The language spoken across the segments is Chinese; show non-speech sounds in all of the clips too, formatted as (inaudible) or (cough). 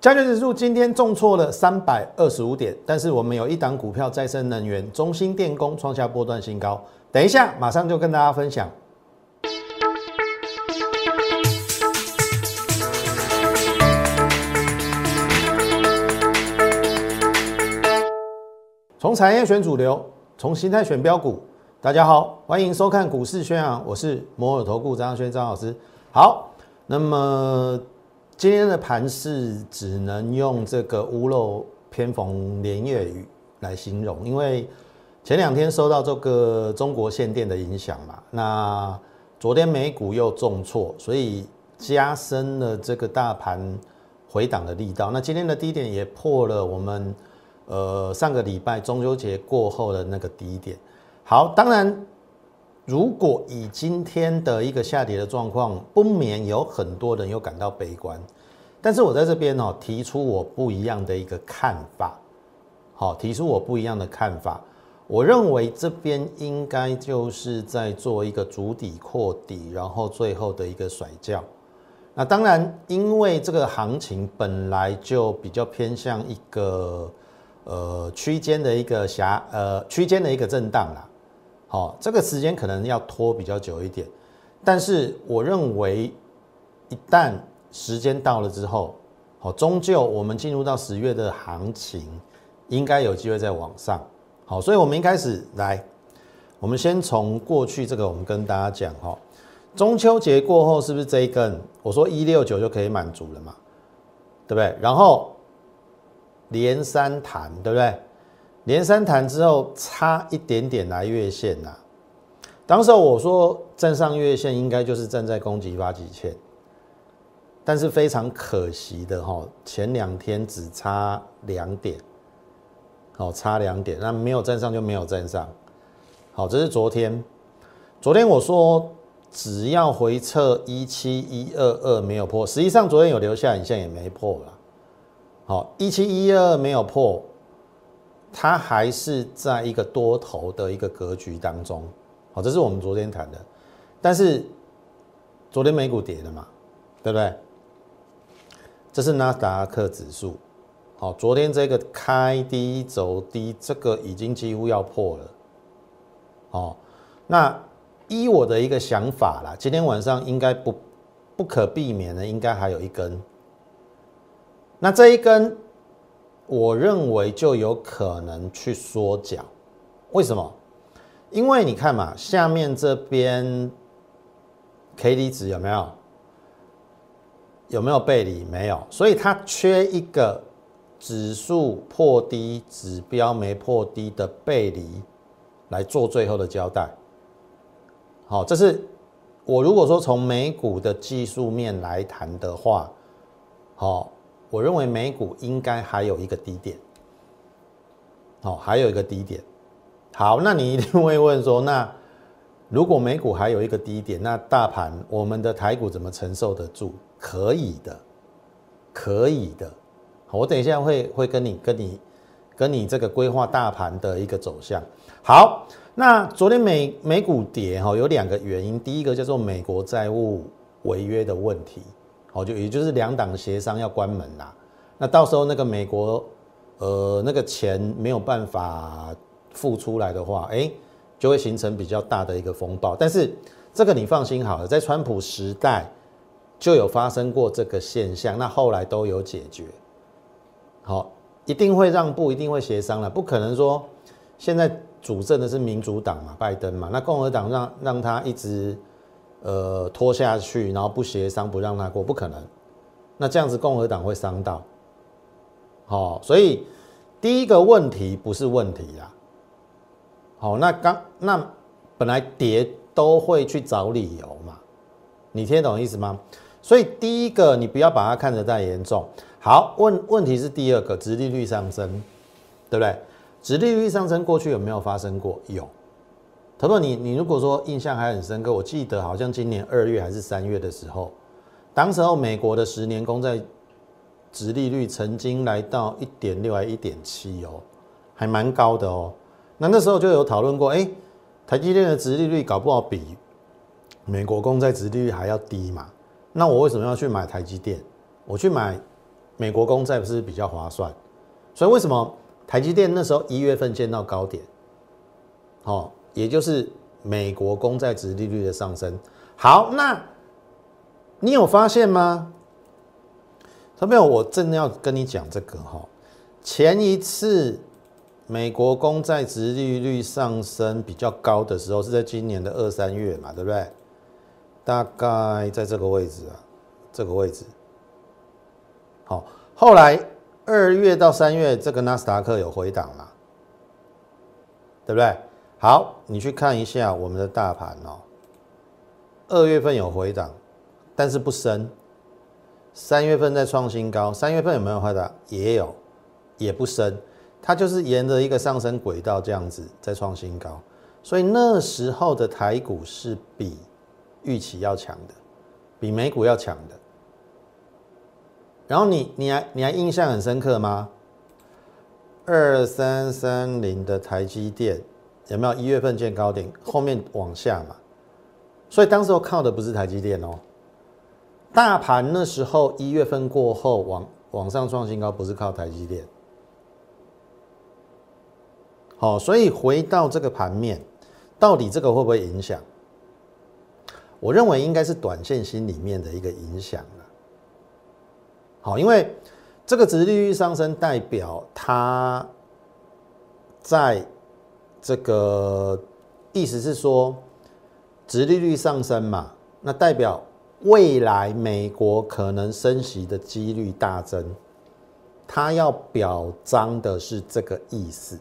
加权指数今天重挫了三百二十五点，但是我们有一档股票再生能源中兴电工创下波段新高，等一下马上就跟大家分享。从产业选主流，从心态选标股。大家好，欢迎收看股市宣扬，我是摩尔投顾张轩张老师。好，那么。今天的盘势只能用这个屋漏偏逢连夜雨来形容，因为前两天受到这个中国限电的影响嘛，那昨天美股又重挫，所以加深了这个大盘回档的力道。那今天的低点也破了我们呃上个礼拜中秋节过后的那个低点。好，当然。如果以今天的一个下跌的状况，不免有很多人又感到悲观。但是我在这边哦，提出我不一样的一个看法。好，提出我不一样的看法。我认为这边应该就是在做一个主底扩底，然后最后的一个甩轿。那当然，因为这个行情本来就比较偏向一个呃区间的一个狭呃区间的一个震荡啦。好，这个时间可能要拖比较久一点，但是我认为，一旦时间到了之后，好，终究我们进入到十月的行情，应该有机会再往上。好，所以我们一开始来，我们先从过去这个，我们跟大家讲哈，中秋节过后是不是这一根？我说一六九就可以满足了嘛，对不对？然后连三弹，对不对？连三弹之后，差一点点来月线呐。当时我说站上月线，应该就是站在攻击发起线。但是非常可惜的哈，前两天只差两点，哦差两点，那没有站上就没有站上。好，这是昨天。昨天我说只要回撤一七一二二没有破，实际上昨天有留下影线也没破了。好，一七一二没有破。它还是在一个多头的一个格局当中，好，这是我们昨天谈的。但是昨天美股跌了嘛，对不对？这是纳斯达克指数，好，昨天这个开低走低，这个已经几乎要破了。哦，那依我的一个想法啦，今天晚上应该不不可避免的，应该还有一根。那这一根。我认为就有可能去缩脚，为什么？因为你看嘛，下面这边 K D 值有没有？有没有背离？没有，所以它缺一个指数破低、指标没破低的背离来做最后的交代。好，这是我如果说从美股的技术面来谈的话，好。我认为美股应该还有一个低点，哦，还有一个低点。好，那你一定会问说，那如果美股还有一个低点，那大盘我们的台股怎么承受得住？可以的，可以的。我等一下会会跟你跟你跟你这个规划大盘的一个走向。好，那昨天美美股跌哈，有两个原因，第一个叫做美国债务违约的问题。好，就也就是两党协商要关门啦，那到时候那个美国，呃，那个钱没有办法付出来的话，哎，就会形成比较大的一个风暴。但是这个你放心好了，在川普时代就有发生过这个现象，那后来都有解决。好，一定会让步，一定会协商了，不可能说现在主政的是民主党嘛，拜登嘛，那共和党让让他一直。呃，拖下去，然后不协商，不让他过，不可能。那这样子，共和党会伤到。好，所以第一个问题不是问题啦。好，那刚那本来跌都会去找理由嘛，你听懂意思吗？所以第一个，你不要把它看得太严重。好，问问题是第二个，殖利率上升，对不对？殖利率上升过去有没有发生过？有。他说：“你你如果说印象还很深刻，我记得好像今年二月还是三月的时候，当时候美国的十年公债殖利率曾经来到一点六还一点七哦，还蛮高的哦。那那时候就有讨论过，哎，台积电的殖利率搞不好比美国公债殖利率还要低嘛？那我为什么要去买台积电？我去买美国公债不是比较划算？所以为什么台积电那时候一月份见到高点？好，也就是美国公债值利率的上升。好，那你有发现吗？小朋友，我正要跟你讲这个哈，前一次美国公债值利率上升比较高的时候是在今年的二三月嘛，对不对？大概在这个位置啊，这个位置。好，后来二月到三月，这个纳斯达克有回档嘛，对不对？好，你去看一下我们的大盘哦，二月份有回档，但是不深。三月份在创新高，三月份有没有回档？也有，也不深。它就是沿着一个上升轨道这样子在创新高，所以那时候的台股是比预期要强的，比美股要强的。然后你你还你还印象很深刻吗？二三三零的台积电有没有一月份见高点，后面往下嘛？所以当时候靠的不是台积电哦，大盘那时候一月份过后往往上创新高，不是靠台积电。好，所以回到这个盘面，到底这个会不会影响？我认为应该是短线心里面的一个影响。好，因为这个值利率上升，代表它在这个意思是说，殖利率上升嘛，那代表未来美国可能升息的几率大增，它要表彰的是这个意思。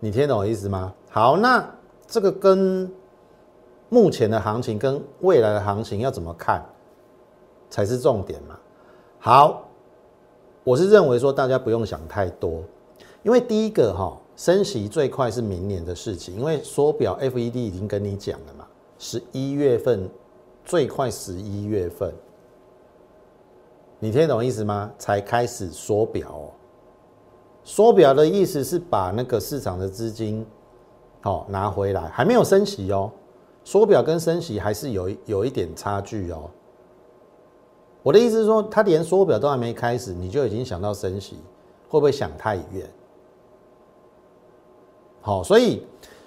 你听懂我意思吗？好，那这个跟目前的行情跟未来的行情要怎么看？才是重点嘛。好，我是认为说大家不用想太多，因为第一个哈升息最快是明年的事情，因为缩表 FED 已经跟你讲了嘛，十一月份最快十一月份，你听懂意思吗？才开始缩表哦，缩表的意思是把那个市场的资金好拿回来，还没有升息哦，缩表跟升息还是有有一点差距哦。我的意思是说，他连缩表都还没开始，你就已经想到升息，会不会想太远？好，所以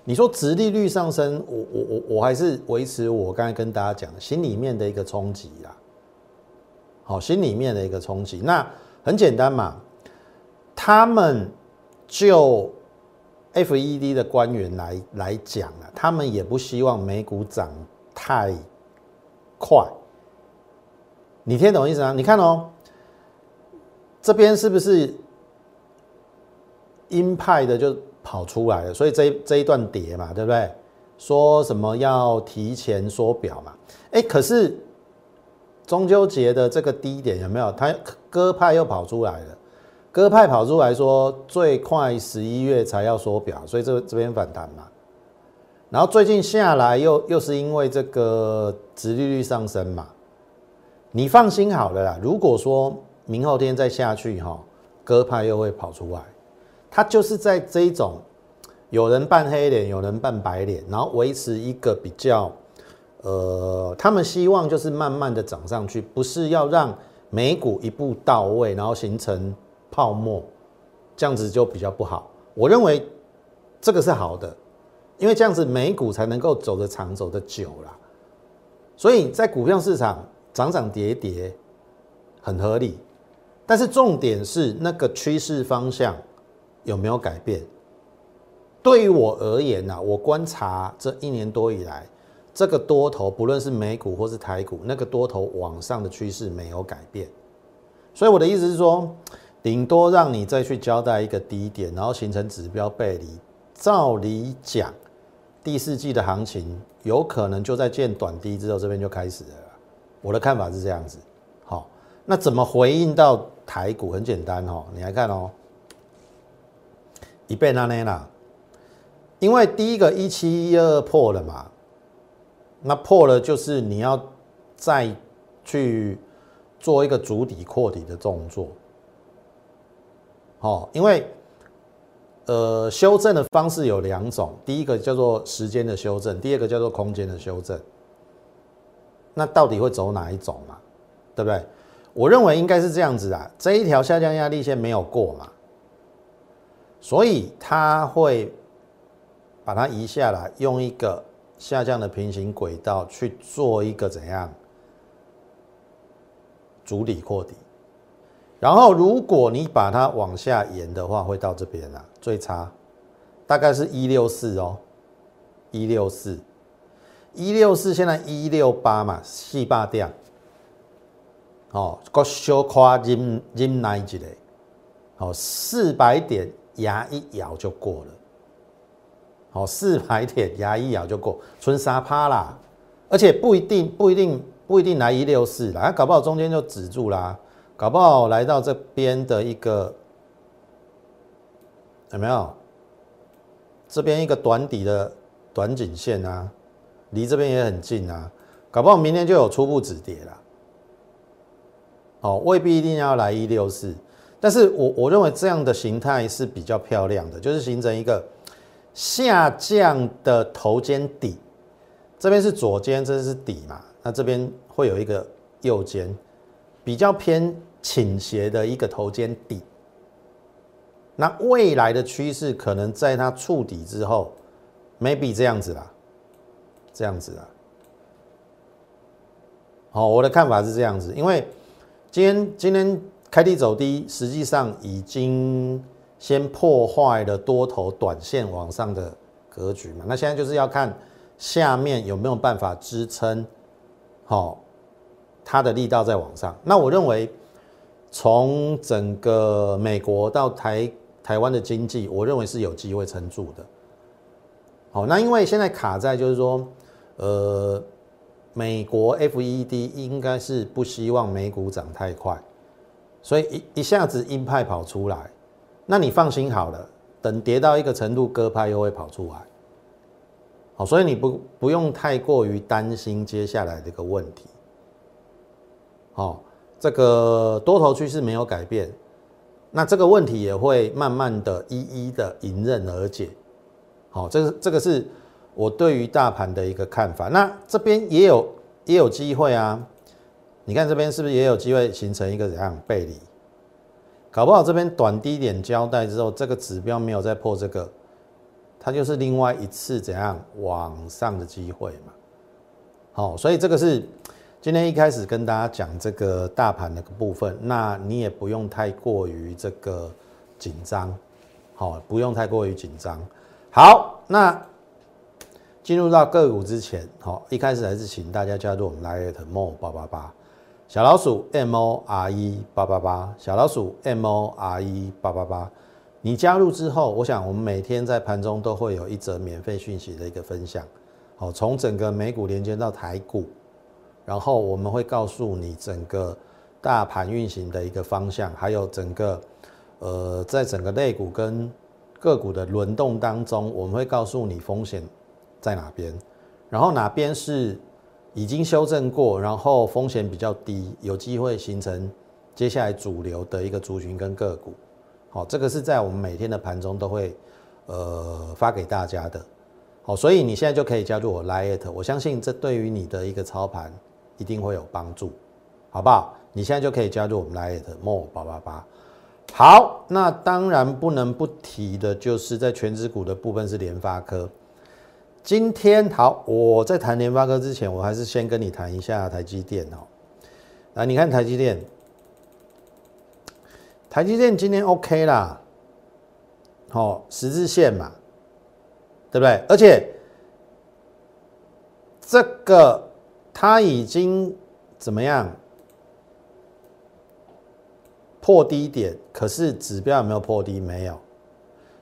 你说殖利率上升，我我我我还是维持我刚才跟大家讲心里面的一个冲击啦。好，心里面的一个冲击，那很简单嘛，他们就 FED 的官员来来讲啊，他们也不希望美股涨太快。你听懂意思吗？你看哦，这边是不是鹰派的就跑出来了？所以这这一段跌嘛，对不对？说什么要提前缩表嘛？哎，可是中秋节的这个低点有没有？他鸽派又跑出来了，鸽派跑出来说最快十一月才要缩表，所以这这边反弹嘛。然后最近下来又又是因为这个殖利率上升嘛。你放心好了啦。如果说明后天再下去哈，鸽派又会跑出来，它就是在这种有人扮黑脸，有人扮白脸，然后维持一个比较，呃，他们希望就是慢慢的涨上去，不是要让美股一步到位，然后形成泡沫，这样子就比较不好。我认为这个是好的，因为这样子美股才能够走得长，走得久啦。所以在股票市场。涨涨跌跌，很合理，但是重点是那个趋势方向有没有改变？对于我而言呢，我观察这一年多以来，这个多头不论是美股或是台股，那个多头往上的趋势没有改变。所以我的意思是说，顶多让你再去交代一个低点，然后形成指标背离。照理讲，第四季的行情有可能就在见短低之后，这边就开始了。我的看法是这样子，好，那怎么回应到台股？很简单哦，你来看哦，一倍那那啦，因为第一个一七一二破了嘛，那破了就是你要再去做一个主底扩底的动作，好，因为呃修正的方式有两种，第一个叫做时间的修正，第二个叫做空间的修正。那到底会走哪一种嘛？对不对？我认为应该是这样子啊，这一条下降压力线没有过嘛，所以它会把它移下来，用一个下降的平行轨道去做一个怎样？主底扩底，然后如果你把它往下延的话，会到这边啊，最差。大概是一六四哦，一六四。一六四现在一六八嘛，四八点，哦，个小夸忍忍耐一个，好，四百点牙一咬就过了，好，四百点牙一咬就过，春沙趴啦，而且不一定不一定不一定来一六四啦，搞不好中间就止住啦，搞不好来到这边的一个有没有？这边一个短底的短颈线啊。离这边也很近啊，搞不好明天就有初步止跌了。哦，未必一定要来一六四，但是我我认为这样的形态是比较漂亮的，就是形成一个下降的头肩底，这边是左肩，这是底嘛，那这边会有一个右肩，比较偏倾斜的一个头肩底。那未来的趋势可能在它触底之后，maybe 这样子啦。这样子啦，好，我的看法是这样子，因为今天今天开低走低，实际上已经先破坏了多头短线往上的格局嘛，那现在就是要看下面有没有办法支撑，好，它的力道在往上。那我认为从整个美国到台台湾的经济，我认为是有机会撑住的。好，那因为现在卡在就是说。呃，美国 FED 应该是不希望美股涨太快，所以一一下子鹰派跑出来，那你放心好了，等跌到一个程度，鸽派又会跑出来。好，所以你不不用太过于担心接下来的一个问题。好，这个多头趋势没有改变，那这个问题也会慢慢的一一的迎刃而解。好，这个这个是。我对于大盘的一个看法，那这边也有也有机会啊。你看这边是不是也有机会形成一个怎样背离？搞不好这边短低点交代之后，这个指标没有再破这个，它就是另外一次怎样往上的机会嘛。好，所以这个是今天一开始跟大家讲这个大盘的部分，那你也不用太过于这个紧张，好，不用太过于紧张。好，那。进入到个股之前，好，一开始还是请大家加入我们 Lite More 八八八小老鼠 M O R E 八八八小老鼠 M O R E 八八八。你加入之后，我想我们每天在盘中都会有一则免费讯息的一个分享，好，从整个美股连接到台股，然后我们会告诉你整个大盘运行的一个方向，还有整个呃，在整个类股跟个股的轮动当中，我们会告诉你风险。在哪边？然后哪边是已经修正过，然后风险比较低，有机会形成接下来主流的一个族群跟个股。好，这个是在我们每天的盘中都会呃发给大家的。好，所以你现在就可以加入我 Lite，我相信这对于你的一个操盘一定会有帮助，好不好？你现在就可以加入我们 Lite More 八八八。好，那当然不能不提的就是在全职股的部分是联发科。今天好，我在谈联发科之前，我还是先跟你谈一下台积电哦。来，你看台积电，台积电今天 OK 啦，好十字线嘛，对不对？而且这个它已经怎么样破低点？可是指标有没有破低？没有。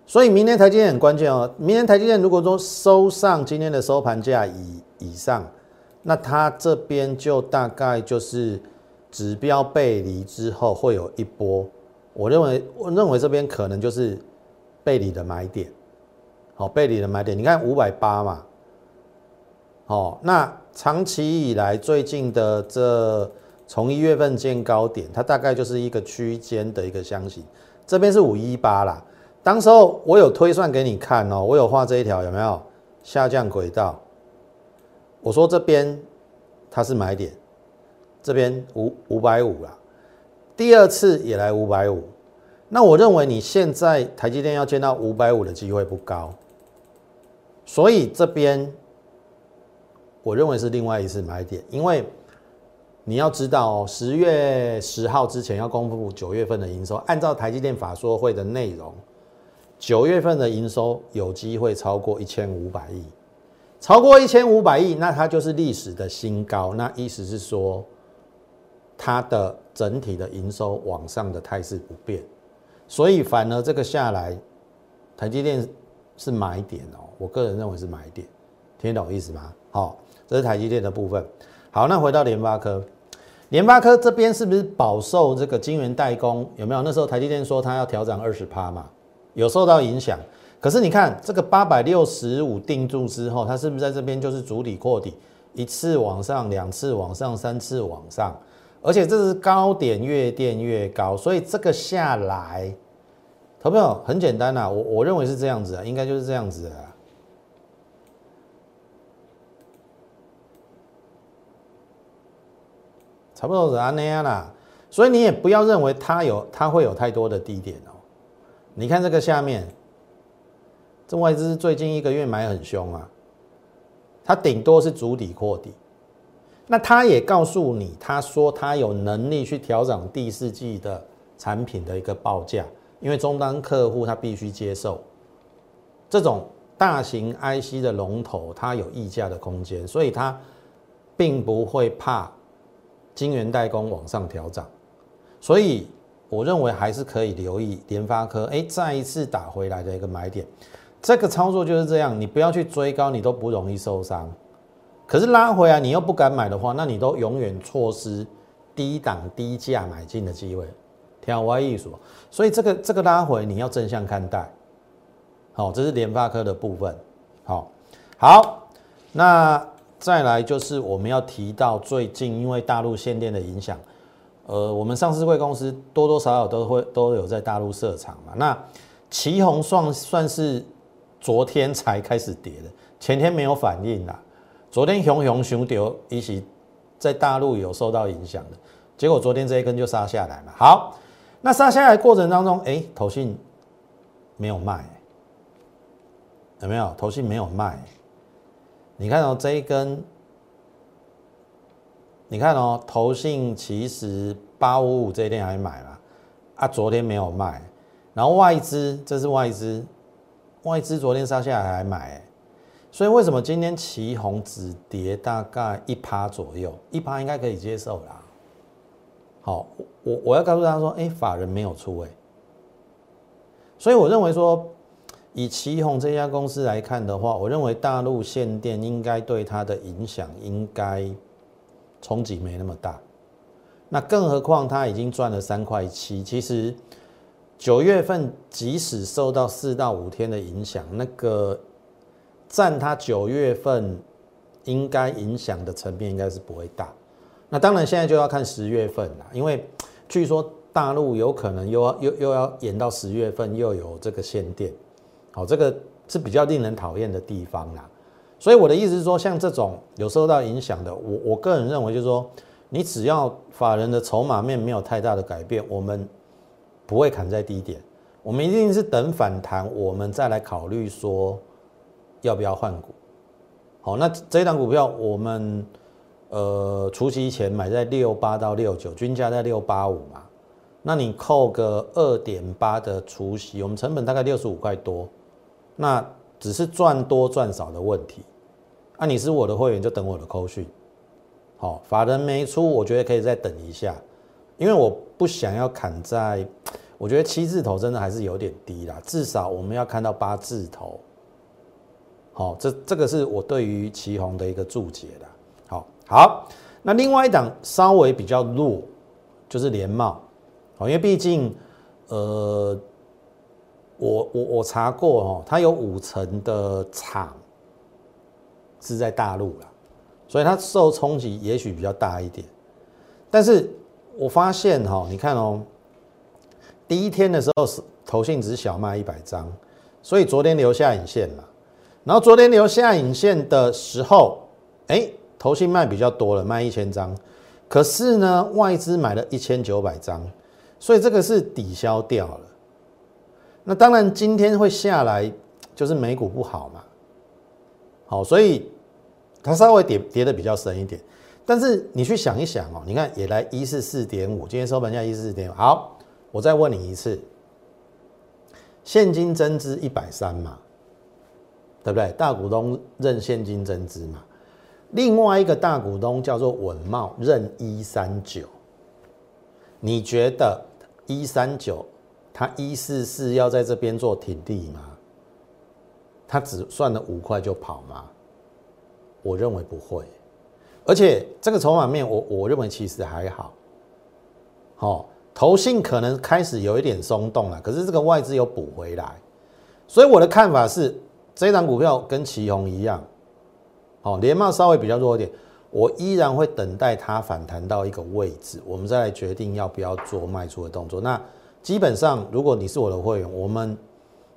所以明天台积电很关键哦。明天台积电如果说收上今天的收盘价以以上，那它这边就大概就是指标背离之后会有一波。我认为我认为这边可能就是背离的买点，好背离的买点。你看五百八嘛，好，那长期以来最近的这从一月份见高点，它大概就是一个区间的一个箱型。这边是五一八啦。当时候我有推算给你看哦，我有画这一条有没有？下降轨道？我说这边它是买点，这边五五百五啦，第二次也来五百五，那我认为你现在台积电要见到五百五的机会不高，所以这边我认为是另外一次买点，因为你要知道哦，十月十号之前要公布九月份的营收，按照台积电法说会的内容，九月份的营收有机会超过一千五百亿，超过一千五百亿，那它就是历史的新高，那意思是说它的。整体的营收往上的态势不变，所以反而这个下来，台积电是买点哦。我个人认为是买点，听得懂意思吗？好，这是台积电的部分。好，那回到联发科，联发科这边是不是饱受这个晶圆代工？有没有？那时候台积电说它要调整二十趴嘛，有受到影响。可是你看这个八百六十五定住之后，它是不是在这边就是主体扩底，一次往上，两次往上，三次往上？而且这是高点越垫越高，所以这个下来，投票很简单呐，我我认为是这样子啊，应该就是这样子啊，差不多是安那样啦。所以你也不要认为它有它会有太多的低点哦。你看这个下面，这外资最近一个月买很凶啊，它顶多是主底扩底。那他也告诉你，他说他有能力去调整第四季的产品的一个报价，因为终端客户他必须接受。这种大型 IC 的龙头，它有溢价的空间，所以它并不会怕晶圆代工往上调整，所以我认为还是可以留意联发科，哎，再一次打回来的一个买点，这个操作就是这样，你不要去追高，你都不容易受伤。可是拉回来，你又不敢买的话，那你都永远错失低档低价买进的机会。听我意思，所以这个这个拉回你要正向看待。好，这是联发科的部分。好，好，那再来就是我们要提到最近因为大陆限电的影响，呃，我们上市会公司多多少少都会都有在大陆设厂嘛。那旗宏算算是昨天才开始跌的，前天没有反应啦。昨天熊熊熊丢一起在大陆有受到影响的，结果昨天这一根就杀下来了。好，那杀下来过程当中，哎，投信没有卖，有没有？投信没有卖。你看到，这一根，你看哦，投信其实八五五这一天还买了，啊，昨天没有卖。然后外资，这是外资，外资昨天杀下来还买。所以为什么今天旗红只跌大概一趴左右？一趴应该可以接受啦。好，我我要告诉大家说，哎，法人没有出位。所以我认为说，以旗红这家公司来看的话，我认为大陆限电应该对它的影响应该冲击没那么大。那更何况它已经赚了三块七，其实九月份即使受到四到五天的影响，那个。占它九月份应该影响的层面应该是不会大，那当然现在就要看十月份了，因为据说大陆有可能又要又又要延到十月份又有这个限电，好，这个是比较令人讨厌的地方啦。所以我的意思是说，像这种有受到影响的，我我个人认为就是说，你只要法人的筹码面没有太大的改变，我们不会砍在低点，我们一定是等反弹，我们再来考虑说。要不要换股？好，那这一档股票我们呃除夕前买在六八到六九，均价在六八五嘛。那你扣个二点八的除夕，我们成本大概六十五块多，那只是赚多赚少的问题。啊，你是我的会员就等我的扣讯。好，法人没出，我觉得可以再等一下，因为我不想要砍在，我觉得七字头真的还是有点低啦，至少我们要看到八字头。好，这这个是我对于旗宏的一个注解的。好，好，那另外一档稍微比较弱，就是联茂。好，因为毕竟，呃，我我我查过哦，它有五成的厂是在大陆了，所以它受冲击也许比较大一点。但是我发现哈，你看哦，第一天的时候是投信只小卖一百张，所以昨天留下影线了。然后昨天留下影线的时候，哎，投信卖比较多了，卖一千张。可是呢，外资买了一千九百张，所以这个是抵消掉了。那当然今天会下来，就是美股不好嘛。好，所以它稍微跌跌的比较深一点。但是你去想一想哦，你看也来一四四点五，今天收盘价一四四点五。好，我再问你一次，现金增资一百三嘛，对不对？大股东认现金增资嘛。另外一个大股东叫做稳茂认一三九。你觉得一三九，他一四四要在这边做挺地吗？他只算了五块就跑吗？我认为不会，而且这个筹码面，我我认为其实还好。好，投信可能开始有一点松动了，可是这个外资有补回来，所以我的看法是，这档股票跟旗宏一样，好，连帽稍微比较弱一点。我依然会等待它反弹到一个位置，我们再来决定要不要做卖出的动作。那基本上，如果你是我的会员，我们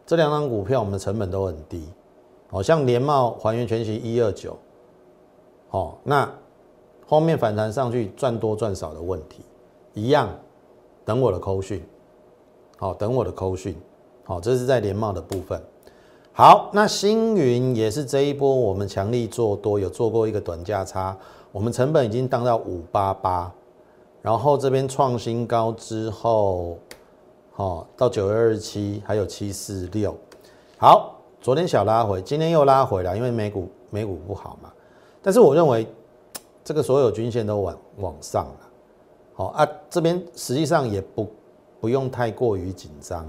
这两张股票，我们的成本都很低。好像联茂还原全息一二九，好，那后面反弹上去赚多赚少的问题一样，等我的扣讯，好，等我的扣讯，好，这是在联茂的部分。好，那星云也是这一波我们强力做多，有做过一个短价差，我们成本已经当到五八八，然后这边创新高之后，好到九月二十七，还有七四六，好，昨天小拉回，今天又拉回来，因为美股美股不好嘛，但是我认为这个所有均线都往往上了，好啊，这边实际上也不不用太过于紧张，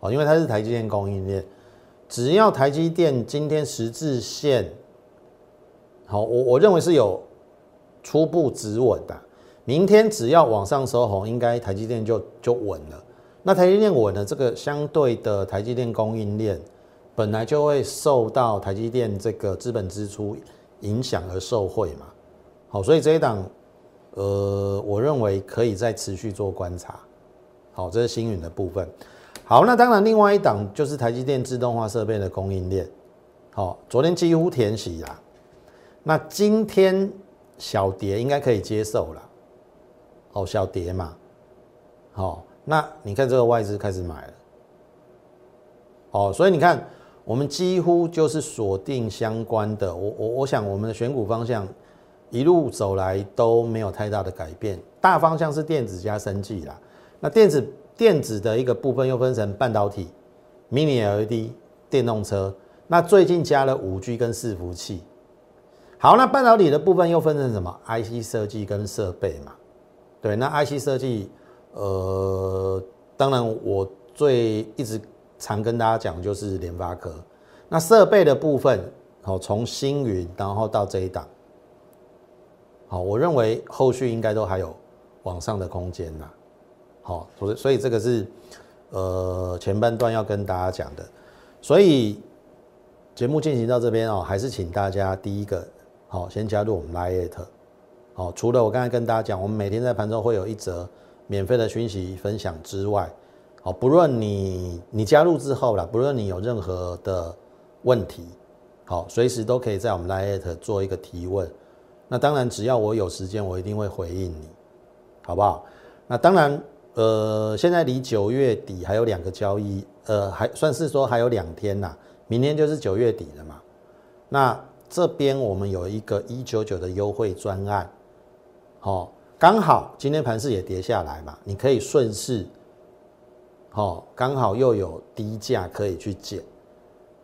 哦，因为它是台积电供应链。只要台积电今天十字线好，我我认为是有初步止稳的。明天只要往上收红，应该台积电就就稳了。那台积电稳了，这个相对的台积电供应链本来就会受到台积电这个资本支出影响而受惠嘛。好，所以这一档呃，我认为可以再持续做观察。好，这是星云的部分。好，那当然，另外一档就是台积电自动化设备的供应链。好，昨天几乎填息啦，那今天小跌应该可以接受了。哦，小跌嘛。好，那你看这个外资开始买了。哦，所以你看，我们几乎就是锁定相关的。我我我想，我们的选股方向一路走来都没有太大的改变，大方向是电子加生技啦。那电子。电子的一个部分又分成半导体、Mini LED、电动车。那最近加了五 G 跟伺服器。好，那半导体的部分又分成什么？IC 设计跟设备嘛。对，那 IC 设计，呃，当然我最一直常跟大家讲就是联发科。那设备的部分，好，从星云然后到这一档，好，我认为后续应该都还有往上的空间呐。好，所以所以这个是呃前半段要跟大家讲的，所以节目进行到这边哦，还是请大家第一个好先加入我们 Lite，好，除了我刚才跟大家讲，我们每天在盘中会有一则免费的讯息分享之外，好，不论你你加入之后啦，不论你有任何的问题，好，随时都可以在我们 Lite 做一个提问，那当然只要我有时间，我一定会回应你，好不好？那当然。呃，现在离九月底还有两个交易，呃，还算是说还有两天呐，明天就是九月底了嘛。那这边我们有一个一九九的优惠专案，好，刚好今天盘势也跌下来嘛，你可以顺势，好，刚好又有低价可以去捡。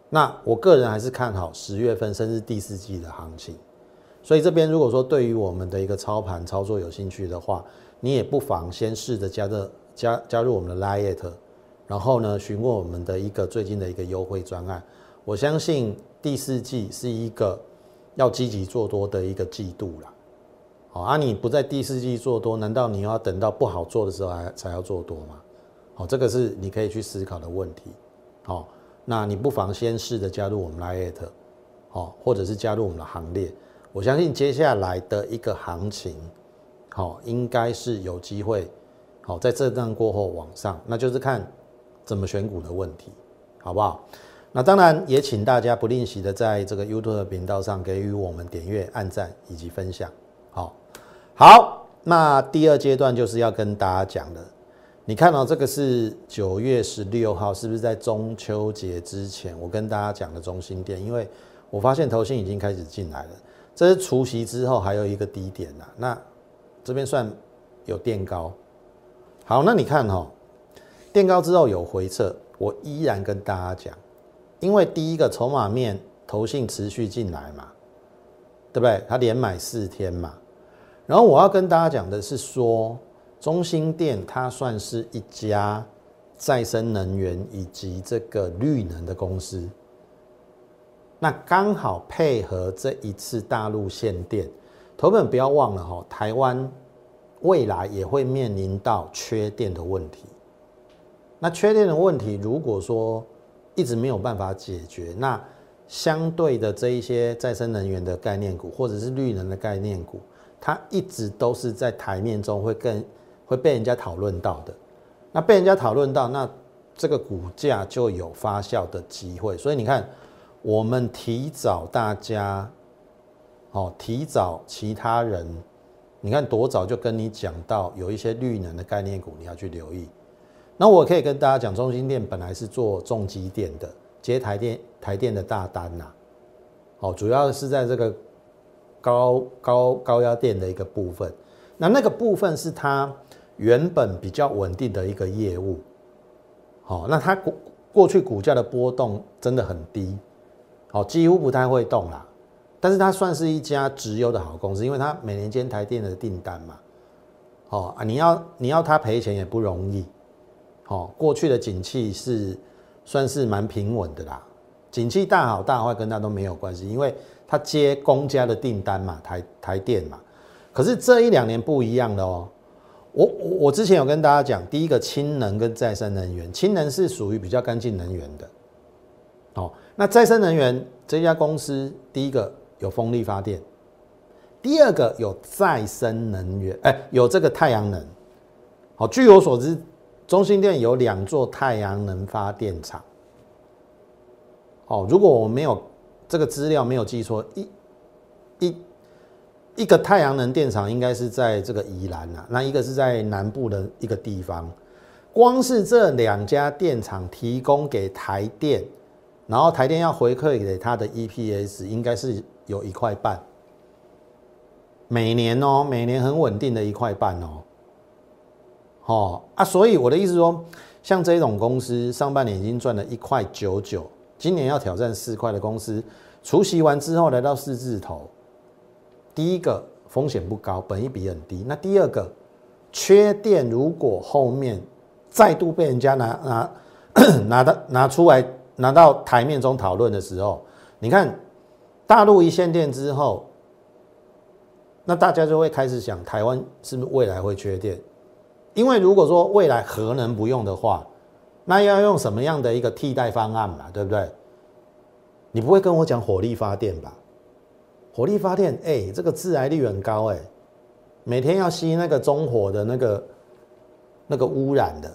那我个人还是看好十月份甚至第四季的行情，所以这边如果说对于我们的一个操盘操作有兴趣的话，你也不妨先试着加入加加入我们的 Lite，然后呢询问我们的一个最近的一个优惠专案。我相信第四季是一个要积极做多的一个季度了。好，啊你不在第四季做多，难道你要等到不好做的时候才才要做多吗？好，这个是你可以去思考的问题。好，那你不妨先试着加入我们 Lite，好，或者是加入我们的行列。我相信接下来的一个行情。好，应该是有机会，好，在这段过后往上，那就是看怎么选股的问题，好不好？那当然也请大家不吝惜的在这个 YouTube 频道上给予我们点阅、按赞以及分享。好，好，那第二阶段就是要跟大家讲的，你看到这个是九月十六号，是不是在中秋节之前？我跟大家讲的中心店，因为我发现投信已经开始进来了。这是除夕之后还有一个低点呐，那这边算有垫高。好，那你看哈，垫高之后有回撤，我依然跟大家讲，因为第一个筹码面投信持续进来嘛，对不对？它连买四天嘛。然后我要跟大家讲的是说。中心电它算是一家再生能源以及这个绿能的公司，那刚好配合这一次大陆限电，投本不要忘了哈，台湾未来也会面临到缺电的问题。那缺电的问题，如果说一直没有办法解决，那相对的这一些再生能源的概念股或者是绿能的概念股，它一直都是在台面中会更。会被人家讨论到的，那被人家讨论到，那这个股价就有发酵的机会。所以你看，我们提早大家，哦，提早其他人，你看多早就跟你讲到有一些绿能的概念股，你要去留意。那我可以跟大家讲，中心店本来是做重机电的，接台电台电的大单呐，哦，主要是在这个高高高压电的一个部分。那那个部分是它。原本比较稳定的一个业务，好，那它过过去股价的波动真的很低，好，几乎不太会动啦。但是它算是一家直优的好公司，因为它每年间台电的订单嘛，哦啊，你要你要它赔钱也不容易，好，过去的景气是算是蛮平稳的啦，景气大好大坏跟它都没有关系，因为它接公家的订单嘛，台台电嘛。可是这一两年不一样的哦。我我我之前有跟大家讲，第一个氢能跟再生能源，氢能是属于比较干净能源的，哦，那再生能源这家公司，第一个有风力发电，第二个有再生能源，哎，有这个太阳能，好，据我所知，中心店有两座太阳能发电厂，哦，如果我没有这个资料没有记错，一一。一个太阳能电厂应该是在这个宜兰呐，那一个是在南部的一个地方。光是这两家电厂提供给台电，然后台电要回馈给它的 EPS，应该是有一块半，每年哦，每年很稳定的一块半哦。哦啊，所以我的意思说，像这种公司上半年已经赚了一块九九，今年要挑战四块的公司，除夕完之后来到四字头。第一个风险不高，本益比很低。那第二个缺电，如果后面再度被人家拿拿 (coughs) 拿到拿出来拿到台面中讨论的时候，你看大陆一限电之后，那大家就会开始想，台湾是不是未来会缺电？因为如果说未来核能不用的话，那要用什么样的一个替代方案嘛？对不对？你不会跟我讲火力发电吧？火力发电，哎，这个致癌率很高，哎，每天要吸那个中火的那个那个污染的，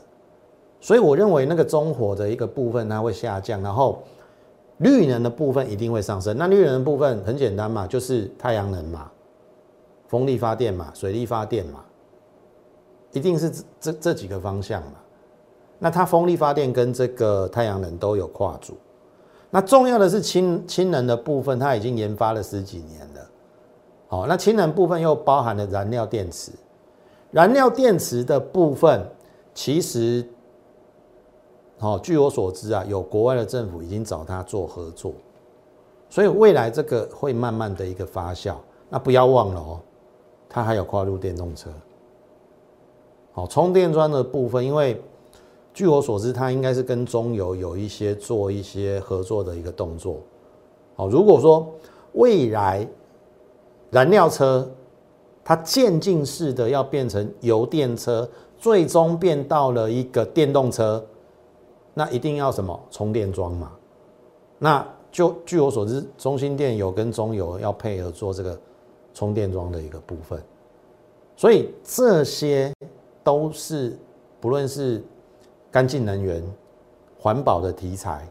所以我认为那个中火的一个部分它会下降，然后绿能的部分一定会上升。那绿能的部分很简单嘛，就是太阳能嘛，风力发电嘛，水力发电嘛，一定是这这几个方向嘛。那它风力发电跟这个太阳能都有跨组。那重要的是氢氢能的部分，它已经研发了十几年了。好，那氢能部分又包含了燃料电池。燃料电池的部分，其实，好，据我所知啊，有国外的政府已经找他做合作，所以未来这个会慢慢的一个发酵。那不要忘了哦，它还有跨入电动车。好，充电桩的部分，因为。据我所知，它应该是跟中油有一些做一些合作的一个动作。好，如果说未来燃料车它渐进式的要变成油电车，最终变到了一个电动车，那一定要什么充电桩嘛？那就据我所知，中心电有跟中油要配合做这个充电桩的一个部分，所以这些都是不论是。干净能源、环保的题材，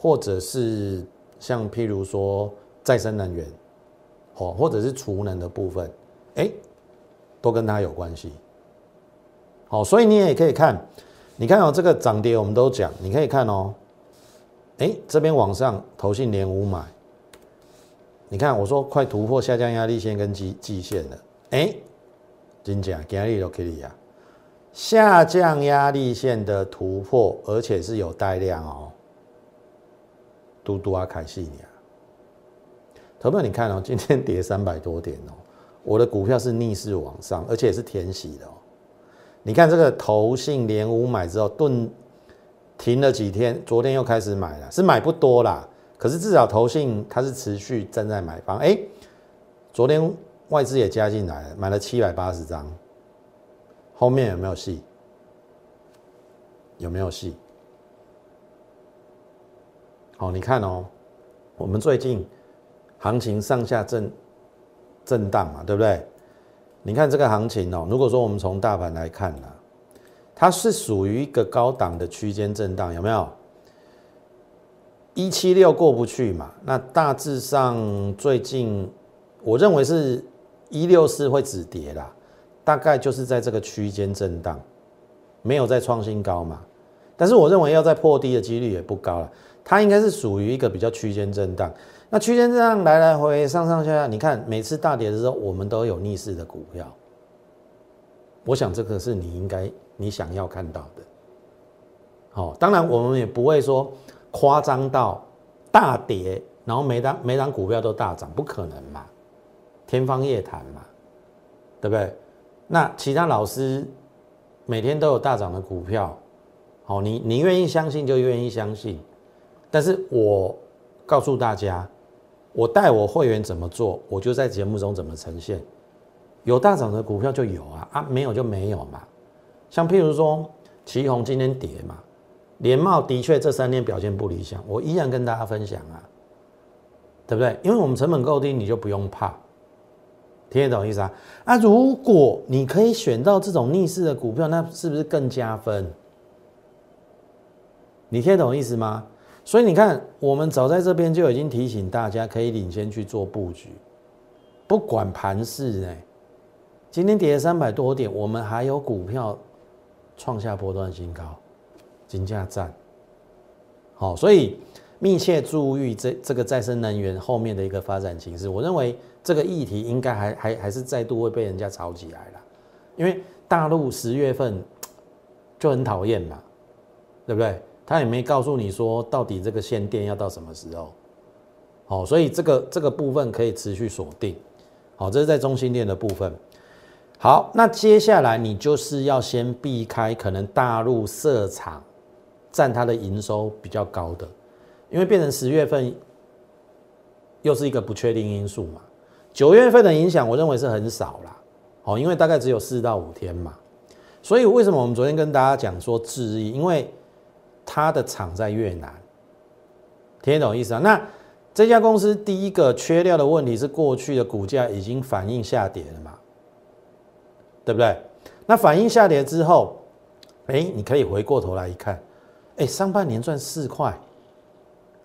或者是像譬如说再生能源，哦，或者是储能的部分，哎，都跟它有关系。好，所以你也可以看，你看哦，这个涨跌我们都讲，你可以看哦，哎，这边往上投信连五买，你看我说快突破下降压力线跟季季线了，哎，真假今日都可以啊，下降压力线的突破，而且是有带量哦，嘟嘟啊开戏你啊，投票你看哦，今天跌三百多点哦，我的股票是逆势往上，而且是填息的哦。你看这个投信连五买之后，顿停了几天，昨天又开始买了，是买不多啦，可是至少投信它是持续站在买方。哎，昨天外资也加进来了，买了七百八十张，后面有没有戏？有没有戏？好，你看哦，我们最近行情上下震震荡嘛，对不对？你看这个行情哦，如果说我们从大盘来看呢，它是属于一个高档的区间震荡，有没有？一七六过不去嘛？那大致上最近我认为是一六四会止跌啦，大概就是在这个区间震荡，没有再创新高嘛。但是我认为要再破低的几率也不高了，它应该是属于一个比较区间震荡。那区间震荡来来回上上下下，你看每次大跌的时候，我们都有逆势的股票。我想这个是你应该你想要看到的。好，当然我们也不会说夸张到大跌，然后每档每档股票都大涨，不可能嘛，天方夜谭嘛，对不对？那其他老师每天都有大涨的股票，好，你你愿意相信就愿意相信，但是我告诉大家。我带我会员怎么做，我就在节目中怎么呈现。有大涨的股票就有啊，啊没有就没有嘛。像譬如说，旗宏今天跌嘛，联茂的确这三天表现不理想，我依然跟大家分享啊，对不对？因为我们成本够低，你就不用怕。听得懂意思啊？啊，如果你可以选到这种逆势的股票，那是不是更加分？你听得懂意思吗？所以你看，我们早在这边就已经提醒大家，可以领先去做布局，不管盘势呢。今天跌了三百多点，我们还有股票创下波段新高，金价站。好，所以密切注意这这个再生能源后面的一个发展形势。我认为这个议题应该还还还是再度会被人家炒起来了，因为大陆十月份就很讨厌嘛，对不对？他也没告诉你说到底这个限电要到什么时候，好，所以这个这个部分可以持续锁定，好，这是在中心店的部分。好，那接下来你就是要先避开可能大陆设厂占它的营收比较高的，因为变成十月份又是一个不确定因素嘛。九月份的影响我认为是很少啦，哦，因为大概只有四到五天嘛。所以为什么我们昨天跟大家讲说质疑？因为它的厂在越南，听得懂意思啊？那这家公司第一个缺料的问题是过去的股价已经反映下跌了嘛，对不对？那反映下跌之后，哎，你可以回过头来一看，哎，上半年赚四块，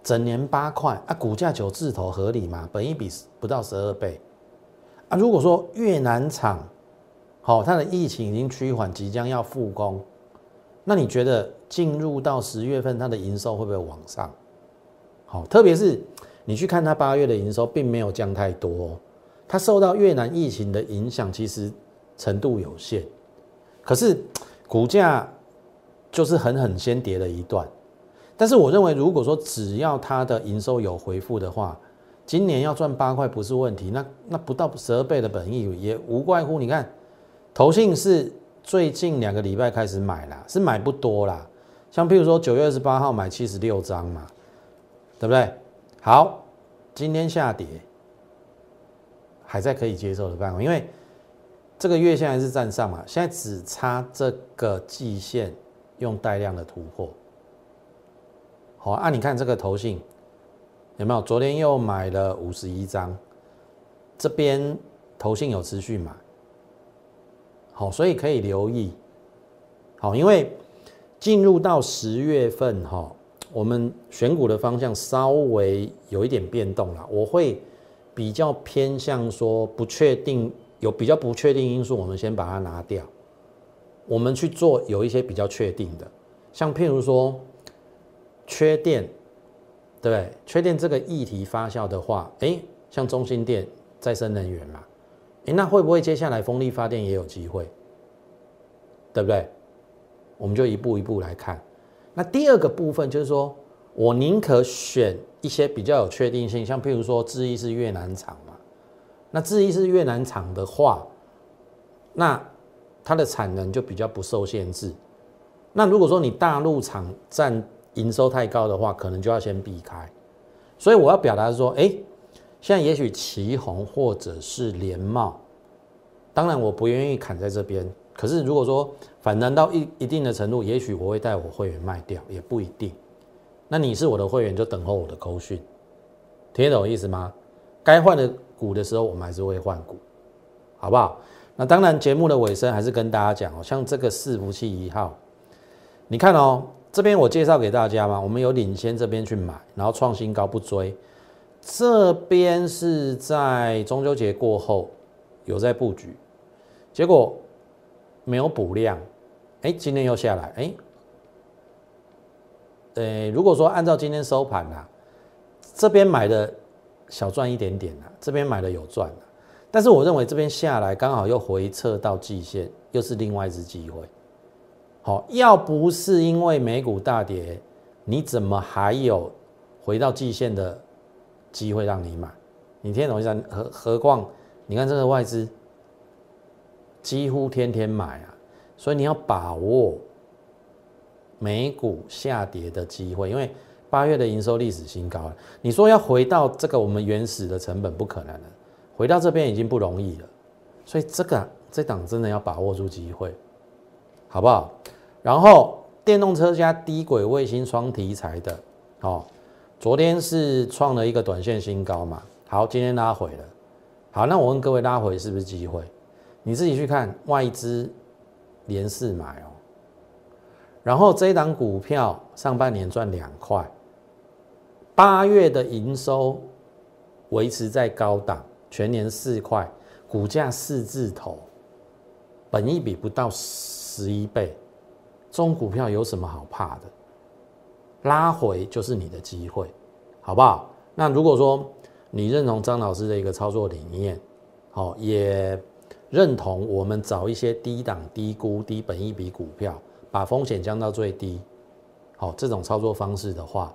整年八块啊，股价九字头合理吗？本一比不到十二倍啊。如果说越南厂好，它的疫情已经趋缓，即将要复工。那你觉得进入到十月份，它的营收会不会往上？好，特别是你去看它八月的营收，并没有降太多，它受到越南疫情的影响，其实程度有限。可是股价就是狠狠先跌了一段。但是我认为，如果说只要它的营收有回复的话，今年要赚八块不是问题。那那不到十二倍的本益也无怪乎。你看，投信是。最近两个礼拜开始买啦，是买不多啦。像譬如说九月二十八号买七十六张嘛，对不对？好，今天下跌，还在可以接受的范围，因为这个月线还是站上嘛，现在只差这个季线用带量的突破。好，啊你看这个头信有没有？昨天又买了五十一张，这边头信有持续买。好，所以可以留意，好，因为进入到十月份哈，我们选股的方向稍微有一点变动了。我会比较偏向说不确定，有比较不确定因素，我们先把它拿掉。我们去做有一些比较确定的，像譬如说缺电，对不对？缺电这个议题发酵的话，哎，像中心电、再生能源嘛，哎，那会不会接下来风力发电也有机会？对不对？我们就一步一步来看。那第二个部分就是说，我宁可选一些比较有确定性，像譬如说智毅是越南厂嘛，那智毅是越南厂的话，那它的产能就比较不受限制。那如果说你大陆厂占营收太高的话，可能就要先避开。所以我要表达说，哎，现在也许旗红或者是联茂，当然我不愿意砍在这边。可是如果说反弹到一一定的程度，也许我会带我会员卖掉，也不一定。那你是我的会员，就等候我的勾讯，听得懂意思吗？该换的股的时候，我们还是会换股，好不好？那当然，节目的尾声还是跟大家讲哦，像这个伺服器一号，你看哦，这边我介绍给大家嘛，我们有领先这边去买，然后创新高不追，这边是在中秋节过后有在布局，结果。没有补量，哎，今天又下来，哎，呃，如果说按照今天收盘啦，这边买的小赚一点点啦，这边买的有赚啦，但是我认为这边下来刚好又回撤到季线，又是另外一次机会。好，要不是因为美股大跌，你怎么还有回到季线的机会让你买？你听懂意思？何何况你看这个外资。几乎天天买啊，所以你要把握美股下跌的机会，因为八月的营收历史新高了。你说要回到这个我们原始的成本不可能的，回到这边已经不容易了，所以这个这档真的要把握住机会，好不好？然后电动车加低轨卫星双题材的，哦，昨天是创了一个短线新高嘛，好，今天拉回了，好，那我问各位，拉回是不是机会？你自己去看外资连四买哦，然后这一档股票上半年赚两块，八月的营收维持在高档，全年四块，股价四字头，本益比不到十一倍，中股票有什么好怕的？拉回就是你的机会，好不好？那如果说你认同张老师的一个操作理念，好也。认同我们找一些低档、低估、低本益比股票，把风险降到最低。好，这种操作方式的话，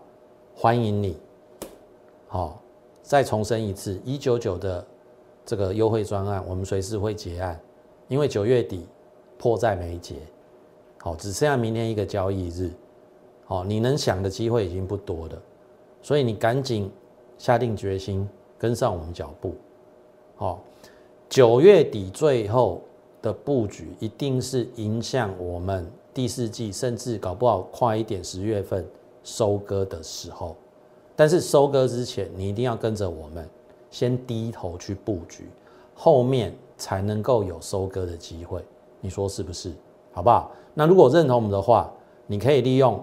欢迎你。好，再重申一次，一九九的这个优惠专案，我们随时会结案，因为九月底迫在眉睫。好，只剩下明天一个交易日。好，你能想的机会已经不多了，所以你赶紧下定决心跟上我们脚步。好。九月底最后的布局，一定是影响我们第四季，甚至搞不好快一点十月份收割的时候。但是收割之前，你一定要跟着我们，先低头去布局，后面才能够有收割的机会。你说是不是？好不好？那如果认同我们的话，你可以利用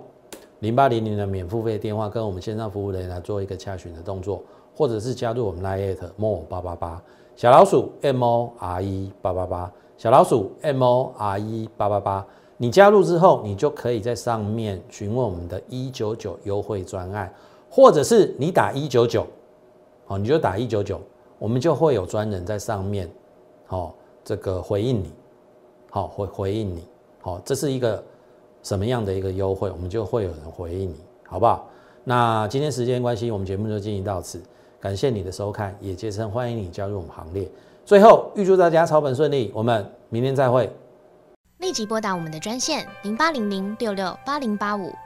零八零零的免付费电话，跟我们线上服务人员来做一个洽询的动作，或者是加入我们 Line more 八八八。小老鼠 M O R E 八八八，小老鼠 M O R E 八八八，你加入之后，你就可以在上面询问我们的一九九优惠专案，或者是你打一九九，哦，你就打一九九，我们就会有专人在上面，好，这个回应你，好回回应你，好，这是一个什么样的一个优惠，我们就会有人回应你，好不好？那今天时间关系，我们节目就进行到此。感谢你的收看，也竭诚欢迎你加入我们行列。最后，预祝大家操本顺利，我们明天再会。立即拨打我们的专线零八零零六六八零八五